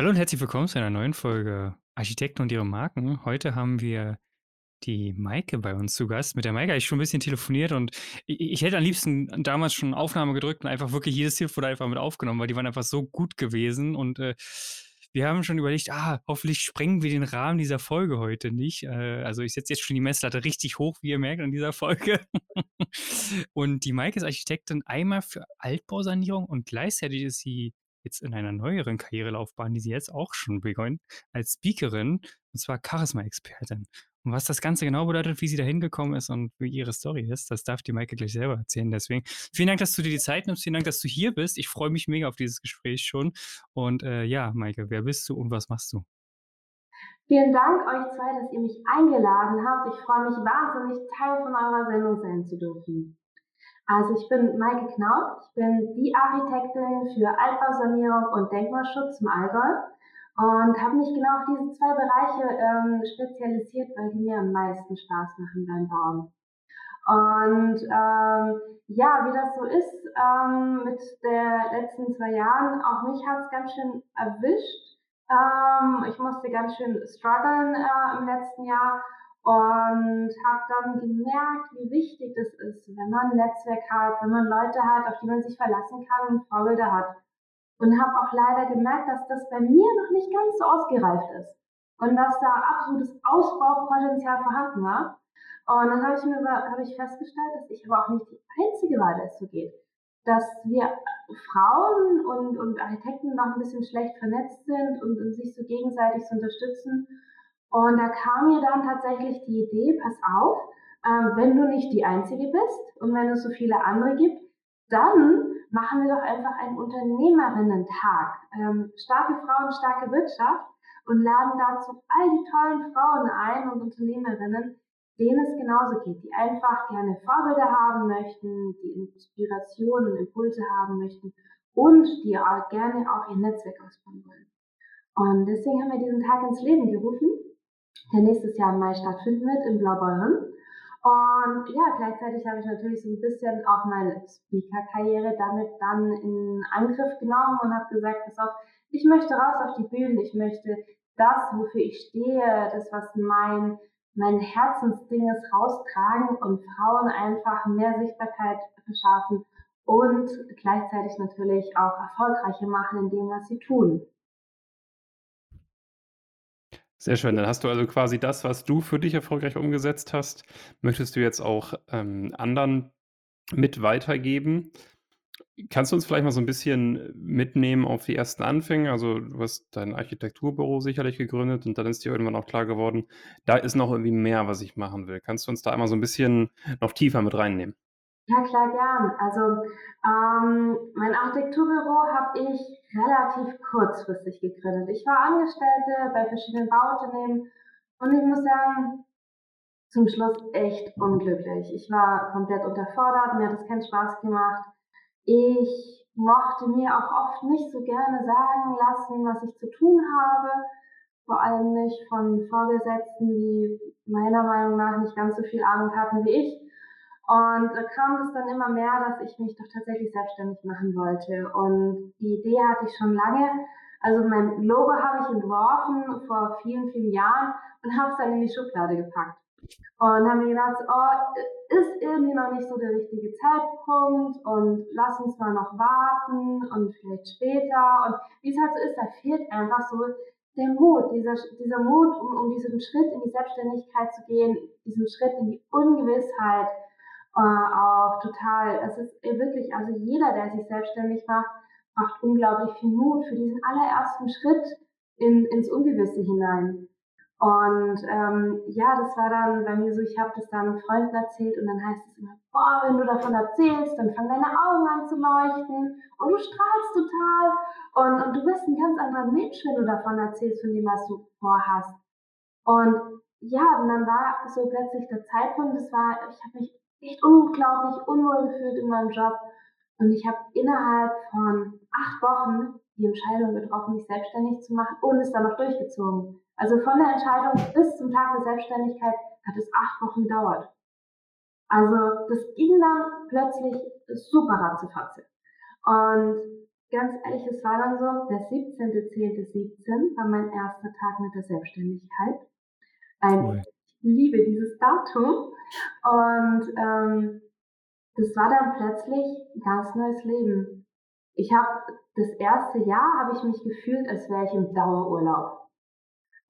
Hallo und herzlich willkommen zu einer neuen Folge Architekten und ihre Marken. Heute haben wir die Maike bei uns zu Gast. Mit der Maike habe ich schon ein bisschen telefoniert und ich, ich hätte am liebsten damals schon Aufnahme gedrückt und einfach wirklich jedes Telefon einfach mit aufgenommen, weil die waren einfach so gut gewesen und äh, wir haben schon überlegt, ah, hoffentlich sprengen wir den Rahmen dieser Folge heute nicht. Äh, also ich setze jetzt schon die Messlatte richtig hoch, wie ihr merkt, an dieser Folge. und die Maike ist Architektin einmal für Altbausanierung und gleichzeitig ist sie jetzt in einer neueren Karrierelaufbahn, die sie jetzt auch schon begonnen, als Speakerin, und zwar Charisma-Expertin. Und was das Ganze genau bedeutet, wie sie da hingekommen ist und wie ihre Story ist, das darf die Maike gleich selber erzählen. Deswegen vielen Dank, dass du dir die Zeit nimmst. Vielen Dank, dass du hier bist. Ich freue mich mega auf dieses Gespräch schon. Und äh, ja, Maike, wer bist du und was machst du? Vielen Dank euch zwei, dass ihr mich eingeladen habt. Ich freue mich wahnsinnig, Teil von eurer Sendung sein zu dürfen. Also ich bin Maike Knaut, ich bin die Architektin für Altbausanierung und Denkmalschutz im Allgäu und habe mich genau auf diese zwei Bereiche ähm, spezialisiert, weil die mir am meisten Spaß machen beim Bauen. Und ähm, ja, wie das so ist ähm, mit der letzten zwei Jahren, auch mich hat es ganz schön erwischt. Ähm, ich musste ganz schön strugglen äh, im letzten Jahr und habe dann gemerkt, wie wichtig das ist, wenn man ein Netzwerk hat, wenn man Leute hat, auf die man sich verlassen kann und Vorbilder hat. Und habe auch leider gemerkt, dass das bei mir noch nicht ganz so ausgereift ist und dass da absolutes Ausbaupotenzial vorhanden war. Und dann habe ich mir habe ich festgestellt, dass ich aber auch nicht die einzige war, der es so geht. Dass wir Frauen und, und Architekten noch ein bisschen schlecht vernetzt sind und, und sich so gegenseitig so unterstützen und da kam mir dann tatsächlich die Idee, pass auf, äh, wenn du nicht die Einzige bist und wenn es so viele andere gibt, dann machen wir doch einfach einen Unternehmerinnen-Tag. Ähm, starke Frauen, starke Wirtschaft und laden dazu all die tollen Frauen ein und Unternehmerinnen, denen es genauso geht, die einfach gerne Vorbilder haben möchten, die Inspiration und Impulse haben möchten und die auch gerne auch ihr Netzwerk ausbauen wollen. Und deswegen haben wir diesen Tag ins Leben gerufen der nächstes Jahr im Mai stattfinden wird in Blaubeuren. Und ja, gleichzeitig habe ich natürlich so ein bisschen auch meine Speaker-Karriere damit dann in Angriff genommen und habe gesagt, pass auf, ich möchte raus auf die Bühne, ich möchte das, wofür ich stehe, das, was mein, mein Herzensding ist, raustragen und Frauen einfach mehr Sichtbarkeit verschaffen und gleichzeitig natürlich auch erfolgreicher machen in dem, was sie tun. Sehr schön. Dann hast du also quasi das, was du für dich erfolgreich umgesetzt hast, möchtest du jetzt auch ähm, anderen mit weitergeben. Kannst du uns vielleicht mal so ein bisschen mitnehmen auf die ersten Anfänge? Also du hast dein Architekturbüro sicherlich gegründet und dann ist dir irgendwann auch klar geworden, da ist noch irgendwie mehr, was ich machen will. Kannst du uns da einmal so ein bisschen noch tiefer mit reinnehmen? Ja, klar, gern. Also ähm, mein Architekturbüro habe ich relativ kurzfristig gegründet. Ich war Angestellte bei verschiedenen Bauunternehmen und ich muss sagen, zum Schluss echt unglücklich. Ich war komplett unterfordert, mir hat es keinen Spaß gemacht. Ich mochte mir auch oft nicht so gerne sagen lassen, was ich zu tun habe. Vor allem nicht von Vorgesetzten, die meiner Meinung nach nicht ganz so viel Ahnung hatten wie ich. Und da kam es dann immer mehr, dass ich mich doch tatsächlich selbstständig machen wollte. Und die Idee hatte ich schon lange. Also mein Logo habe ich entworfen vor vielen, vielen Jahren und habe es dann in die Schublade gepackt. Und habe mir gedacht, oh, ist irgendwie noch nicht so der richtige Zeitpunkt und lass uns mal noch warten und vielleicht später. Und wie es halt so ist, da fehlt einfach so der Mut, dieser, dieser Mut, um, um diesen Schritt in die Selbstständigkeit zu gehen, diesen Schritt in die Ungewissheit, äh, auch total, es ist wirklich, also jeder, der sich selbstständig macht, macht unglaublich viel Mut für diesen allerersten Schritt in, ins Ungewisse hinein. Und ähm, ja, das war dann bei mir so, ich habe das dann Freunden erzählt und dann heißt es immer, boah, wenn du davon erzählst, dann fangen deine Augen an zu leuchten und du strahlst total und, und du bist ein ganz anderer Mensch, wenn du davon erzählst, von dem, was du vorhast. Und ja, und dann war so plötzlich der Zeitpunkt, das war, ich habe mich echt unglaublich unwohl gefühlt in meinem Job. Und ich habe innerhalb von acht Wochen die Entscheidung getroffen, mich selbstständig zu machen und es dann noch durchgezogen. Also von der Entscheidung bis zum Tag der Selbstständigkeit hat es acht Wochen gedauert. Also das ging dann plötzlich super ratzefatze. Und ganz ehrlich, es war dann so, der 17.10.17 war mein erster Tag mit der Selbstständigkeit. Ein, cool. Liebe dieses Datum. Und ähm, das war dann plötzlich ein ganz neues Leben. Ich habe das erste Jahr habe ich mich gefühlt, als wäre ich im Dauerurlaub.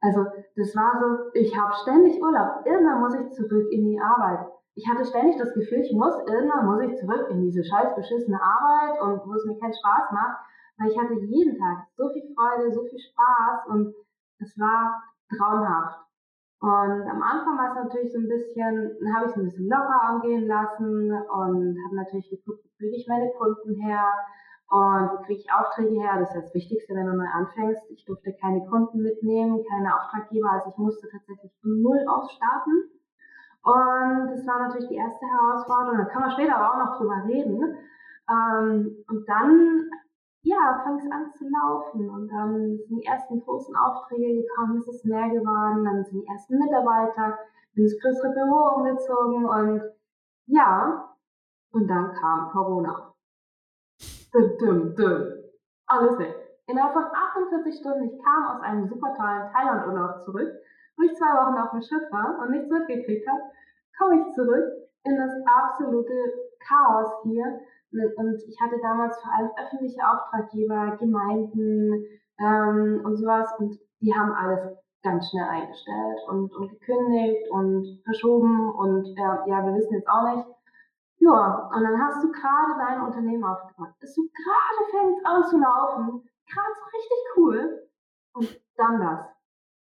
Also das war so, ich habe ständig Urlaub. Irgendwann muss ich zurück in die Arbeit. Ich hatte ständig das Gefühl, ich muss, irgendwann muss ich zurück in diese scheiß beschissene Arbeit und wo es mir keinen Spaß macht, weil ich hatte jeden Tag so viel Freude, so viel Spaß und es war traumhaft. Und am Anfang war es natürlich so ein bisschen, habe ich es ein bisschen locker angehen lassen und habe natürlich geguckt, wie kriege ich meine Kunden her und wie kriege ich Aufträge her. Das ist das Wichtigste, wenn du neu anfängst. Ich durfte keine Kunden mitnehmen, keine Auftraggeber, also ich musste tatsächlich von Null aus starten. Und das war natürlich die erste Herausforderung. Da kann man später aber auch noch drüber reden. Ähm, und dann ja, fang es an zu laufen und dann sind die ersten großen Aufträge gekommen, es ist mehr geworden, dann sind die ersten Mitarbeiter ins größere Büro umgezogen und ja, und dann kam Corona. Dum, dum, dum. Alles weg. Innerhalb von 48 Stunden, ich kam aus einem super tollen Thailand-Urlaub zurück, wo ich zwei Wochen auf dem Schiff war und nichts mitgekriegt habe, komme ich zurück in das absolute Chaos hier und ich hatte damals vor allem öffentliche Auftraggeber, Gemeinden ähm, und sowas. Und die haben alles ganz schnell eingestellt und, und gekündigt und verschoben. Und äh, ja, wir wissen jetzt auch nicht. Ja, und dann hast du gerade dein Unternehmen aufgebaut. Es so gerade fängt an zu laufen. Gerade so richtig cool. Und dann das.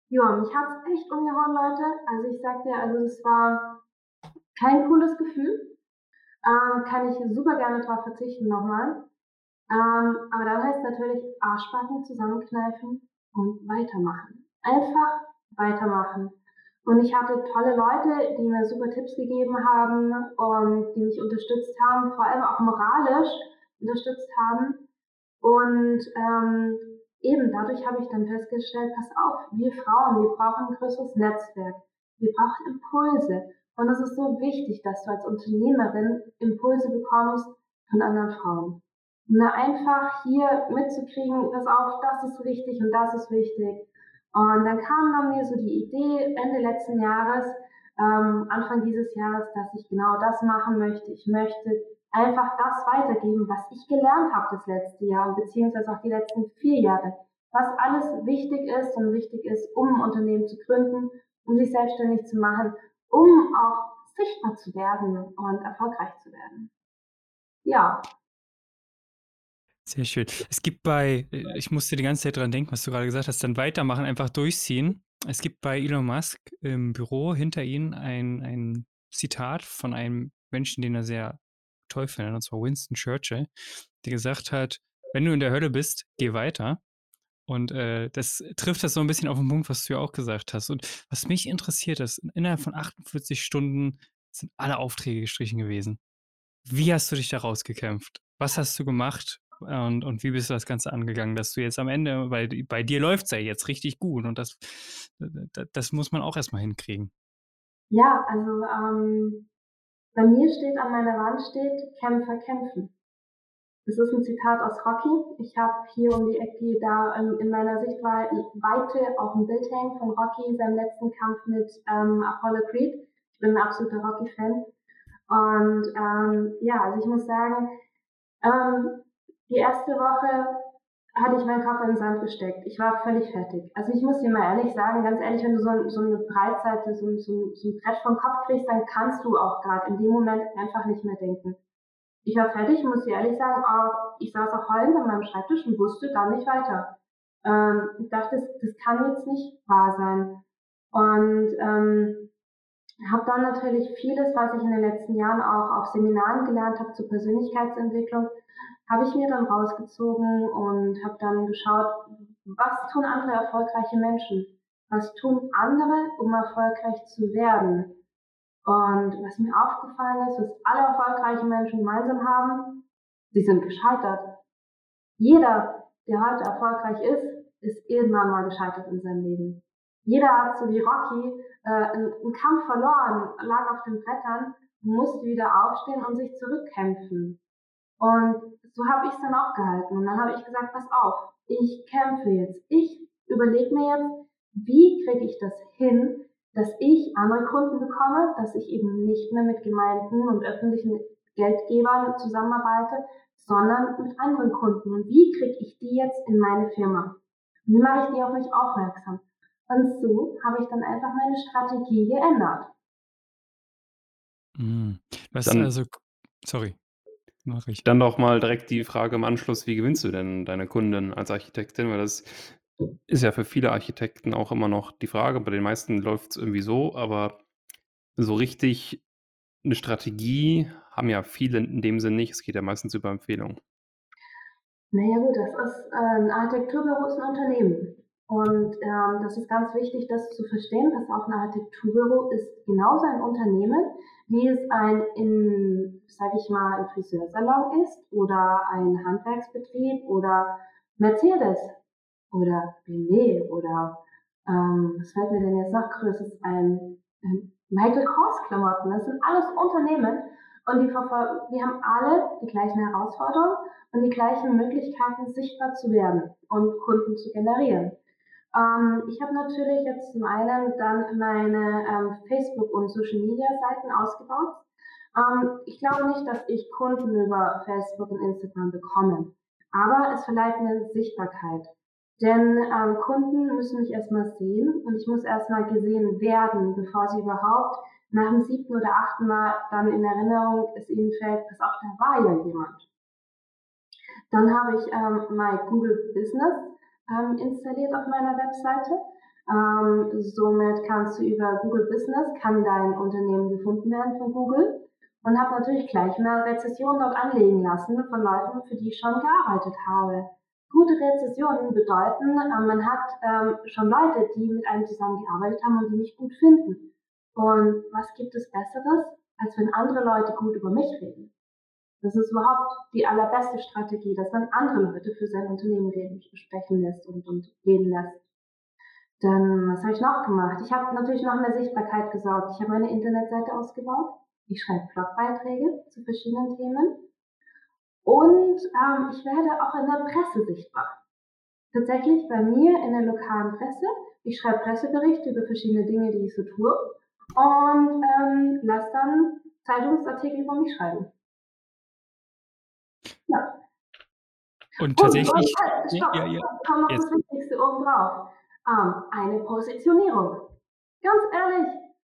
Ja, mich hat es echt umgehauen, Leute. Also ich sag dir, also es war kein cooles Gefühl ähm, kann ich super gerne darauf verzichten nochmal. Ähm, aber dann heißt natürlich Arschbacken zusammenkneifen und weitermachen. Einfach weitermachen. Und ich hatte tolle Leute, die mir super Tipps gegeben haben und die mich unterstützt haben, vor allem auch moralisch unterstützt haben. Und ähm, eben dadurch habe ich dann festgestellt, pass auf, wir Frauen, wir brauchen ein größeres Netzwerk. Wir brauchen Impulse. Und es ist so wichtig, dass du als Unternehmerin Impulse bekommst von anderen Frauen. Und einfach hier mitzukriegen, pass auf, das ist wichtig und das ist wichtig. Und dann kam dann mir so die Idee Ende letzten Jahres, ähm, Anfang dieses Jahres, dass ich genau das machen möchte. Ich möchte einfach das weitergeben, was ich gelernt habe das letzte Jahr, beziehungsweise auch die letzten vier Jahre. Was alles wichtig ist und wichtig ist, um ein Unternehmen zu gründen, um sich selbstständig zu machen um auch sichtbar zu werden und erfolgreich zu werden. Ja. Sehr schön. Es gibt bei, äh, ich musste die ganze Zeit dran denken, was du gerade gesagt hast, dann weitermachen, einfach durchziehen. Es gibt bei Elon Musk im Büro hinter ihm ein, ein Zitat von einem Menschen, den er sehr toll findet, und zwar Winston Churchill, der gesagt hat, wenn du in der Hölle bist, geh weiter. Und äh, das trifft das so ein bisschen auf den Punkt, was du ja auch gesagt hast. Und was mich interessiert ist, innerhalb von 48 Stunden sind alle Aufträge gestrichen gewesen. Wie hast du dich da rausgekämpft? Was hast du gemacht? Und, und wie bist du das Ganze angegangen, dass du jetzt am Ende, weil bei dir läuft es ja jetzt richtig gut und das, das, muss man auch erstmal hinkriegen. Ja, also ähm, bei mir steht an meiner Wand steht, Kämpfer kämpfen. Das ist ein Zitat aus Rocky. Ich habe hier um die Ecke da in, in meiner Sichtweite auch ein Bild hängen von Rocky, seinem letzten Kampf mit ähm, Apollo Creed. Ich bin ein absoluter Rocky-Fan. Und ähm, ja, also ich muss sagen, ähm, die erste Woche hatte ich meinen Kopf in den Sand gesteckt. Ich war völlig fertig. Also ich muss dir mal ehrlich sagen, ganz ehrlich, wenn du so, so eine Breitseite, so, so, so ein Brett vom Kopf kriegst, dann kannst du auch gerade in dem Moment einfach nicht mehr denken. Ich war fertig, muss ich ehrlich sagen, aber ich saß auch heulend an meinem Schreibtisch und wusste dann nicht weiter. Ähm, ich dachte, das, das kann jetzt nicht wahr sein. Und ähm, habe dann natürlich vieles, was ich in den letzten Jahren auch auf Seminaren gelernt habe zur Persönlichkeitsentwicklung, habe ich mir dann rausgezogen und habe dann geschaut, was tun andere erfolgreiche Menschen? Was tun andere, um erfolgreich zu werden? Und was mir aufgefallen ist, was alle erfolgreichen Menschen gemeinsam haben, sie sind gescheitert. Jeder, der heute erfolgreich ist, ist irgendwann mal gescheitert in seinem Leben. Jeder hat so wie Rocky äh, einen, Kampf verloren, lag auf den Brettern, musste wieder aufstehen und sich zurückkämpfen. Und so habe ich es dann auch gehalten. Und dann habe ich gesagt, pass auf, ich kämpfe jetzt. Ich überlege mir jetzt, wie kriege ich das hin, dass ich andere Kunden bekomme, dass ich eben nicht mehr mit Gemeinden und öffentlichen Geldgebern zusammenarbeite, sondern mit anderen Kunden. Und wie kriege ich die jetzt in meine Firma? Wie mache ich die auf mich aufmerksam? Und so habe ich dann einfach meine Strategie geändert. Mhm. Was Dann also sorry, mach ich. Dann doch mal direkt die Frage im Anschluss: Wie gewinnst du denn deine Kunden als Architektin? Weil das ist ja für viele Architekten auch immer noch die Frage. Bei den meisten läuft's irgendwie so, aber so richtig 'ne Strategie haben ja viele in dem Sinn nicht. Es geht ja meistens über Empfehlungen. Na ja gut, das ist äh, 'n Architekturbüro ist 'n Unternehmen. Und, ähm, das ist ganz wichtig, das zu verstehen. Pass auf, 'n Architekturbüro ist genauso ein Unternehmen, wie es ein in sage ich mal, ein Friseursalon ist oder ein Handwerksbetrieb oder Mercedes oder BMW oder, ähm, was fällt mir denn jetzt noch Größeres ein? Ähm, Michael Kors Klamotten. Das sind alles Unternehmen und die die haben alle die gleichen Herausforderungen und die gleichen Möglichkeiten, sichtbar zu werden und Kunden zu generieren. Ähm, ich habe natürlich jetzt zum einen dann meine ähm, Facebook und Social Media Seiten ausgebaut. Ähm, ich glaube nicht, dass ich Kunden über Facebook und Instagram bekomme, aber es verleiht mir Sichtbarkeit. Denn ähm, Kunden müssen mich erstmal sehen und ich muss erstmal gesehen werden, bevor sie überhaupt nach dem siebten oder achten Mal dann in Erinnerung es ihnen fällt, pass auf, da war ja jemand. Dann habe ich ähm, My Google Business ähm, installiert auf meiner Webseite. Ähm, somit kannst du über Google Business, kann dein Unternehmen gefunden werden von Google und habe natürlich gleich mal Rezessionen dort anlegen lassen von Leuten, für die ich schon gearbeitet habe. Gute Rezessionen bedeuten, äh, man hat ähm, schon Leute, die mit einem zusammengearbeitet haben und die mich gut finden. Und was gibt es Besseres, als wenn andere Leute gut über mich reden? Das ist überhaupt die allerbeste Strategie, dass man andere Leute für sein Unternehmen reden, sprechen lässt und, und reden lässt. Dann, was habe ich noch gemacht? Ich habe natürlich noch mehr Sichtbarkeit gesorgt. Ich habe meine Internetseite ausgebaut. Ich schreibe Blogbeiträge zu verschiedenen Themen. Und ähm, ich werde auch in der Presse sichtbar. Tatsächlich bei mir in der lokalen Presse. Ich schreibe Presseberichte über verschiedene Dinge, die ich so tue. Und ähm, lasse dann Zeitungsartikel über mich schreiben. Ja. Und tatsächlich und, und, stopp, ja, ja, kommt noch das Wichtigste obendrauf. Ähm, eine Positionierung. Ganz ehrlich,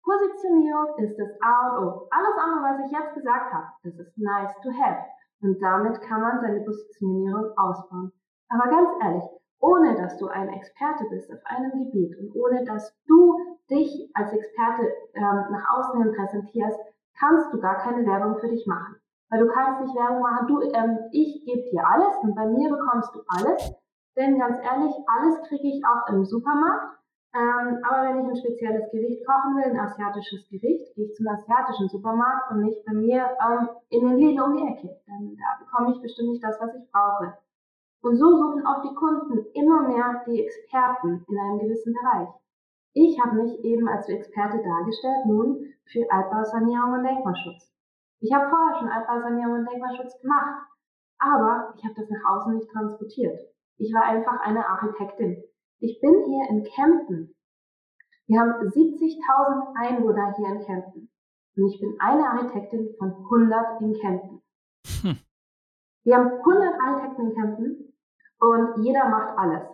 Positionierung ist das A und O. Alles andere, was ich jetzt gesagt habe, das ist nice to have. Und damit kann man seine Positionierung ausbauen. Aber ganz ehrlich, ohne dass du ein Experte bist auf einem Gebiet und ohne dass du dich als Experte ähm, nach außen hin präsentierst, kannst du gar keine Werbung für dich machen. Weil du kannst nicht Werbung machen, du, ähm, ich gebe dir alles und bei mir bekommst du alles. Denn ganz ehrlich, alles kriege ich auch im Supermarkt. Ähm, aber wenn ich ein spezielles Gericht kochen will, ein asiatisches Gericht, gehe ich zum asiatischen Supermarkt und nicht bei mir ähm, in den Lidl um die Ecke. Denn da bekomme ich bestimmt nicht das, was ich brauche. Und so suchen auch die Kunden immer mehr die Experten in einem gewissen Bereich. Ich habe mich eben als Experte dargestellt nun für Altbausanierung und Denkmalschutz. Ich habe vorher schon Altbausanierung und Denkmalschutz gemacht, aber ich habe das nach außen nicht transportiert. Ich war einfach eine Architektin. Ich bin hier in Kempten. Wir haben 70.000 Einwohner hier in Kempten. Und ich bin eine Architektin von 100 in Kempten. Hm. Wir haben 100 Architekten in Kempten und jeder macht alles.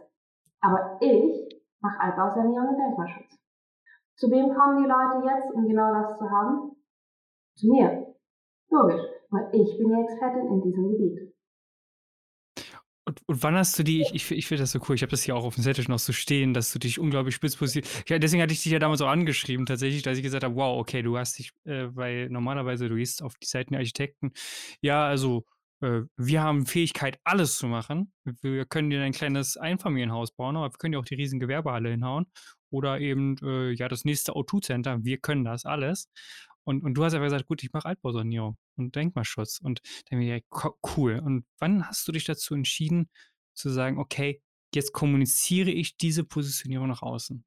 Aber ich mache Altbausanierung und Denkmalschutz. Zu wem kommen die Leute jetzt, um genau das zu haben? Zu mir. Logisch, weil ich bin die Expertin in diesem Gebiet. Und, und wann hast du die, ich, ich, ich finde das so cool, ich habe das hier auch auf dem Zettel noch so stehen, dass du dich unglaublich spitz positioniert. Ja, deswegen hatte ich dich ja damals auch angeschrieben, tatsächlich, dass ich gesagt habe, wow, okay, du hast dich, äh, weil normalerweise du gehst auf die Seiten der Architekten, ja, also äh, wir haben Fähigkeit, alles zu machen. Wir können dir ein kleines Einfamilienhaus bauen, aber wir können dir auch die riesen Gewerbehalle hinhauen. Oder eben, äh, ja, das nächste O2-Center, wir können das alles. Und, und du hast einfach gesagt, gut, ich mache Altbausanierung und Denkmalschutz. Und dann bin ich, ja, cool. Und wann hast du dich dazu entschieden, zu sagen, okay, jetzt kommuniziere ich diese Positionierung nach außen?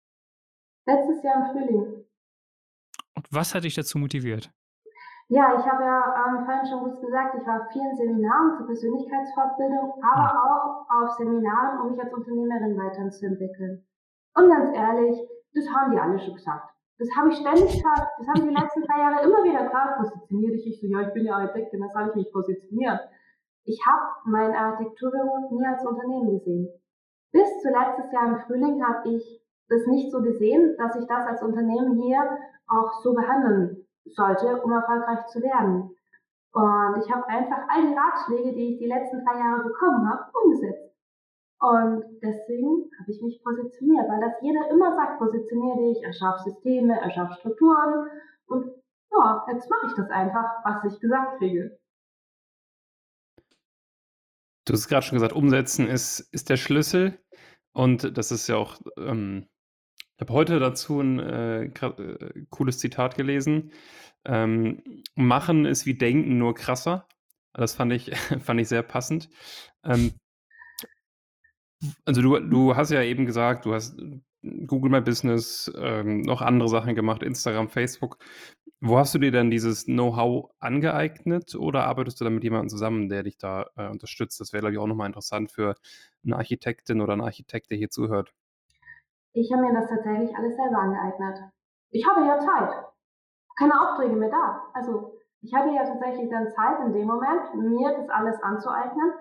Letztes Jahr im Frühling. Und was hat dich dazu motiviert? Ja, ich habe ja ähm, vorhin schon kurz gesagt, ich war auf vielen Seminaren zur Persönlichkeitsfortbildung, aber auch auf Seminaren, um mich als Unternehmerin weiterzuentwickeln. Und ganz ehrlich, das haben die alle schon gesagt. Das habe ich ständig gehört. Das haben die letzten drei Jahre immer wieder gehört. Positioniere dich. Ich so, ja, ich bin ja Architektin, das soll ich mich positionieren. Ich habe mein Architekturbüro nie als Unternehmen gesehen. Bis zu letztes Jahr im Frühling habe ich das nicht so gesehen, dass ich das als Unternehmen hier auch so behandeln sollte, um erfolgreich zu werden. Und ich habe einfach all die Ratschläge, die ich die letzten drei Jahre bekommen habe, umgesetzt. Und deswegen habe ich mich positioniert, weil das jeder immer sagt, positioniere dich, erschaff Systeme, erschaff Strukturen. Und ja, jetzt mache ich das einfach, was ich gesagt kriege. Du hast gerade schon gesagt, umsetzen ist, ist der Schlüssel. Und das ist ja auch, ähm, ich habe heute dazu ein äh, äh, cooles Zitat gelesen. Ähm, machen ist wie denken, nur krasser. Das fand ich, fand ich sehr passend. Ähm, also du, du hast ja eben gesagt, du hast Google My Business, ähm, noch andere Sachen gemacht, Instagram, Facebook. Wo hast du dir denn dieses Know-how angeeignet oder arbeitest du da mit jemandem zusammen, der dich da äh, unterstützt? Das wäre, glaube ich, auch nochmal interessant für eine Architektin oder einen Architekt, der hier zuhört. Ich habe mir das tatsächlich alles selber angeeignet. Ich hatte ja Zeit. Keine Aufträge mehr da. Also ich hatte ja tatsächlich dann Zeit in dem Moment, mir das alles anzueignen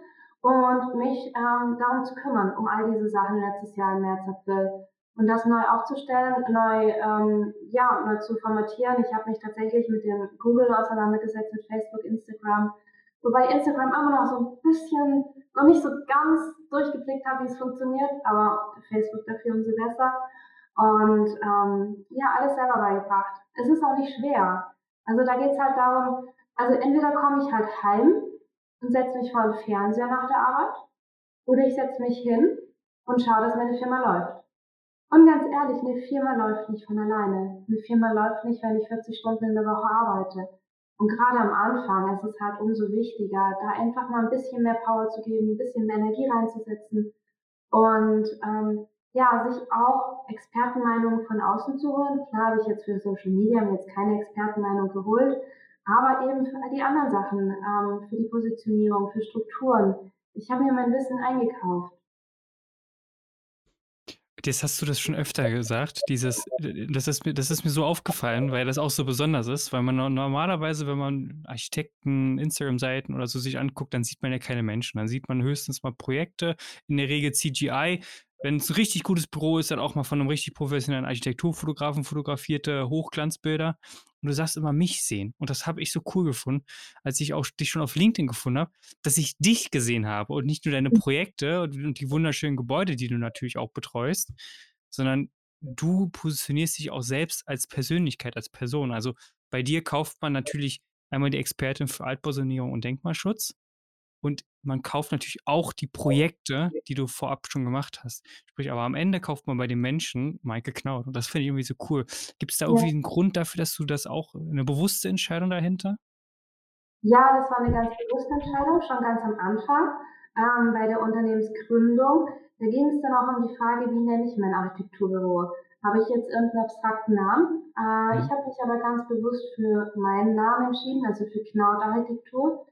und mich ähm, darum zu kümmern, um all diese Sachen letztes Jahr im März, April. Und das neu aufzustellen, neu, ähm, ja, neu zu formatieren. Ich habe mich tatsächlich mit dem Google auseinandergesetzt, mit Facebook, Instagram. Wobei Instagram immer noch so ein bisschen, noch nicht so ganz durchgeblickt habe, wie es funktioniert, aber Facebook dafür umso besser. Und ähm, ja, alles selber beigebracht. Es ist auch nicht schwer. Also da geht es halt darum, also entweder komme ich halt heim und setze mich vor den Fernseher nach der Arbeit oder ich setze mich hin und schaue, dass meine Firma läuft. Und ganz ehrlich, eine Firma läuft nicht von alleine. Eine Firma läuft nicht, wenn ich 40 Stunden in der Woche arbeite. Und gerade am Anfang ist es halt umso wichtiger, da einfach mal ein bisschen mehr Power zu geben, ein bisschen mehr Energie reinzusetzen und ähm, ja, sich auch Expertenmeinungen von außen zu holen. Klar habe ich jetzt für Social Media mir jetzt keine Expertenmeinung geholt, aber eben für all die anderen Sachen, ähm, für die Positionierung, für Strukturen. Ich habe mir mein Wissen eingekauft. Jetzt hast du das schon öfter gesagt, dieses, das ist mir, das ist mir so aufgefallen, weil das auch so besonders ist, weil man normalerweise, wenn man Architekten, Instagram-Seiten oder so sich anguckt, dann sieht man ja keine Menschen. Dann sieht man höchstens mal Projekte, in der Regel CGI. Wenn es ein richtig gutes Büro ist, dann auch mal von einem richtig professionellen Architekturfotografen fotografierte Hochglanzbilder. Und du sagst immer mich sehen. Und das habe ich so cool gefunden, als ich auch dich schon auf LinkedIn gefunden habe, dass ich dich gesehen habe und nicht nur deine Projekte und, und die wunderschönen Gebäude, die du natürlich auch betreust, sondern du positionierst dich auch selbst als Persönlichkeit, als Person. Also bei dir kauft man natürlich einmal die Expertin für Altbausanierung und Denkmalschutz und man kauft natürlich auch die Projekte, die du vorab schon gemacht hast. Sprich, aber am Ende kauft man bei den Menschen Maike Knaut. Und das finde ich irgendwie so cool. Gibt es da irgendwie Ja. einen Grund dafür, dass du das auch eine bewusste Entscheidung dahinter? Ja, das war eine ganz bewusste Entscheidung, schon ganz am Anfang ähm, bei der Unternehmensgründung. Da ging es dann auch um die Frage, wie nenne ich mein Architekturbüro? Habe ich jetzt irgendeinen abstrakten Namen? Äh, Mhm. Ich habe mich aber ganz bewusst für meinen Namen entschieden, also für Knaut Architektur,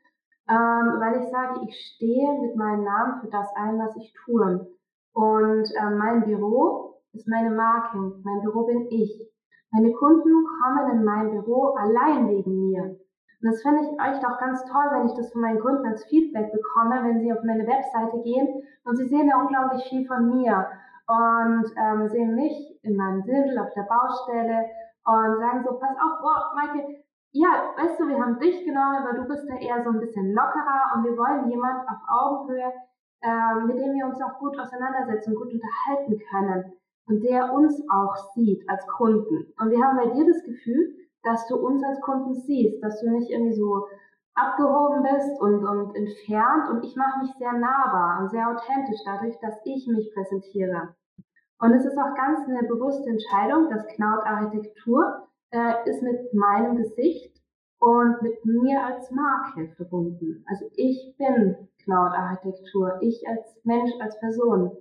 ähm, weil ich sage, ich stehe mit meinem Namen für das ein, was ich tue. Und äh, mein Büro ist meine Marke, mein Büro bin ich. Meine Kunden kommen in mein Büro allein wegen mir. Und das finde ich echt auch ganz toll, wenn ich das von meinen Kunden als Feedback bekomme, wenn sie auf meine Webseite gehen und sie sehen da unglaublich viel von mir und ähm, sehen mich in meinem Dirndl auf der Baustelle und sagen so, pass auf, oh, Maike, ja, weißt du, wir haben dich genommen, aber du bist da eher so ein bisschen lockerer und wir wollen jemand auf Augenhöhe, ähm, mit dem wir uns auch gut auseinandersetzen, gut unterhalten können und der uns auch sieht als Kunden. Und wir haben bei dir das Gefühl, dass du uns als Kunden siehst, dass du nicht irgendwie so abgehoben bist und, und entfernt. Und ich mache mich sehr nahbar und sehr authentisch dadurch, dass ich mich präsentiere. Und es ist auch ganz eine bewusste Entscheidung, dass Knaut Architektur äh, ist mit meinem Gesicht und mit mir als Marke verbunden. Also ich bin Knaut Architektur, ich als Mensch, als Person.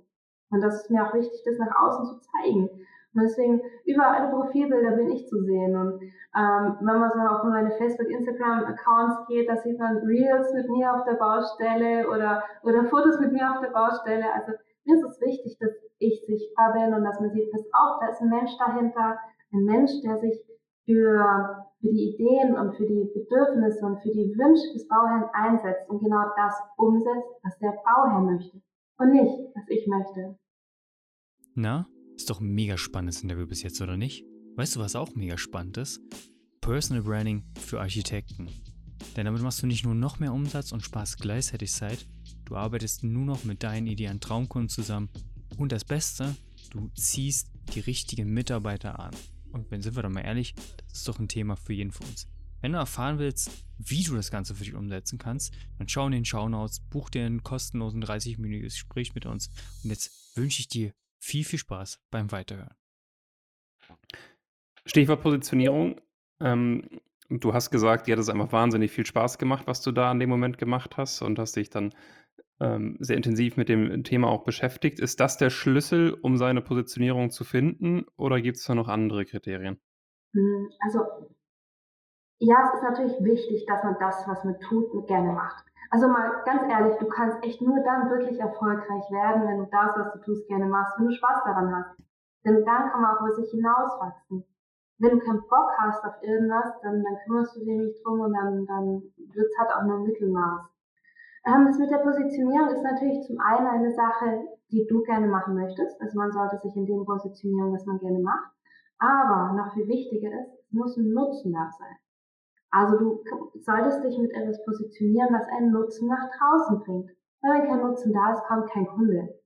Und das ist mir auch wichtig, das nach außen zu zeigen. Und deswegen, über alle Profilbilder bin ich zu sehen. Und ähm, wenn man so auf meine Facebook, Instagram-Accounts geht, da sieht man Reels mit mir auf der Baustelle oder, oder Fotos mit mir auf der Baustelle. Also mir ist es wichtig, dass ich sichtbar bin und dass man sieht, pass auf, da ist ein Mensch dahinter, ein Mensch, der sich für, für die Ideen und für die Bedürfnisse und für die Wünsche des Bauherrn einsetzt und genau das umsetzt, was der Bauherr möchte und nicht, was ich möchte. Na, ist doch ein mega spannendes Interview bis jetzt, oder nicht? Weißt du, was auch mega spannend ist? Personal Branding für Architekten. Denn damit machst du nicht nur noch mehr Umsatz und sparst gleichzeitig Zeit, du arbeitest nur noch mit deinen idealen Traumkunden zusammen und das Beste, du ziehst die richtigen Mitarbeiter an. Und wenn sind wir doch mal ehrlich, das ist doch ein Thema für jeden von uns. Wenn du erfahren willst, wie du das Ganze für dich umsetzen kannst, dann schau in den Shownotes, buch dir einen kostenlosen 30-minütiges Gespräch mit uns. Und jetzt wünsche ich dir viel, viel Spaß beim Weiterhören. Stichwort Positionierung. Ähm, du hast gesagt, dir hat es einfach wahnsinnig viel Spaß gemacht, was du da an dem Moment gemacht hast und hast dich dann ähm, sehr intensiv mit dem Thema auch beschäftigt. Ist das der Schlüssel, um seine Positionierung zu finden oder gibt es da noch andere Kriterien? Hm, also, ja, es ist natürlich wichtig, dass man das, was man tut, gerne macht. Also mal ganz ehrlich, du kannst echt nur dann wirklich erfolgreich werden, wenn du das, was du tust, gerne machst, wenn du Spaß daran hast. Denn dann kann man auch über sich hinauswachsen. Wenn du keinen Bock hast auf irgendwas, dann, dann kümmerst du dich nicht drum und dann, dann wird es halt auch nur Mittelmaß. Ähm, das mit der Positionierung ist natürlich zum einen eine Sache, die du gerne machen möchtest. Also man sollte sich in dem positionieren, was man gerne macht. Aber noch viel wichtiger ist, es muss ein Nutzen da sein. Also du solltest dich mit etwas positionieren, was einen Nutzen nach draußen bringt. Weil wenn kein Nutzen da ist, kommt kein Kunde.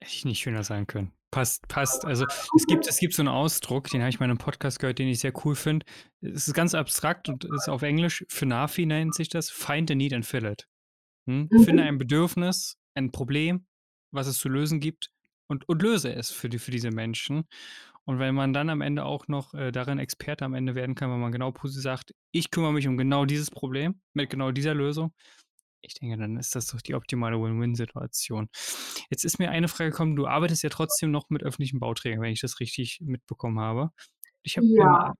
Hätte ich nicht schöner sein können. Passt, passt. Also es gibt, es gibt so einen Ausdruck, den habe ich mal in einem Podcast gehört, den ich sehr cool finde. Es ist ganz abstrakt und ist auf Englisch, für Nafi nennt sich das, find a need and fill it. Hm? Mhm. Finde ein Bedürfnis, ein Problem, was es zu lösen gibt und, und löse es für, die, für diese Menschen. Und wenn man dann am Ende auch noch äh, darin Experte am Ende werden kann, wenn man genau sagt, ich kümmere mich um genau dieses Problem mit genau dieser Lösung, ich denke, dann ist das doch die optimale Win-Win-Situation. Jetzt ist mir eine Frage gekommen, du arbeitest ja trotzdem noch mit öffentlichen Bauträgern, wenn ich das richtig mitbekommen habe. Ich habe ja.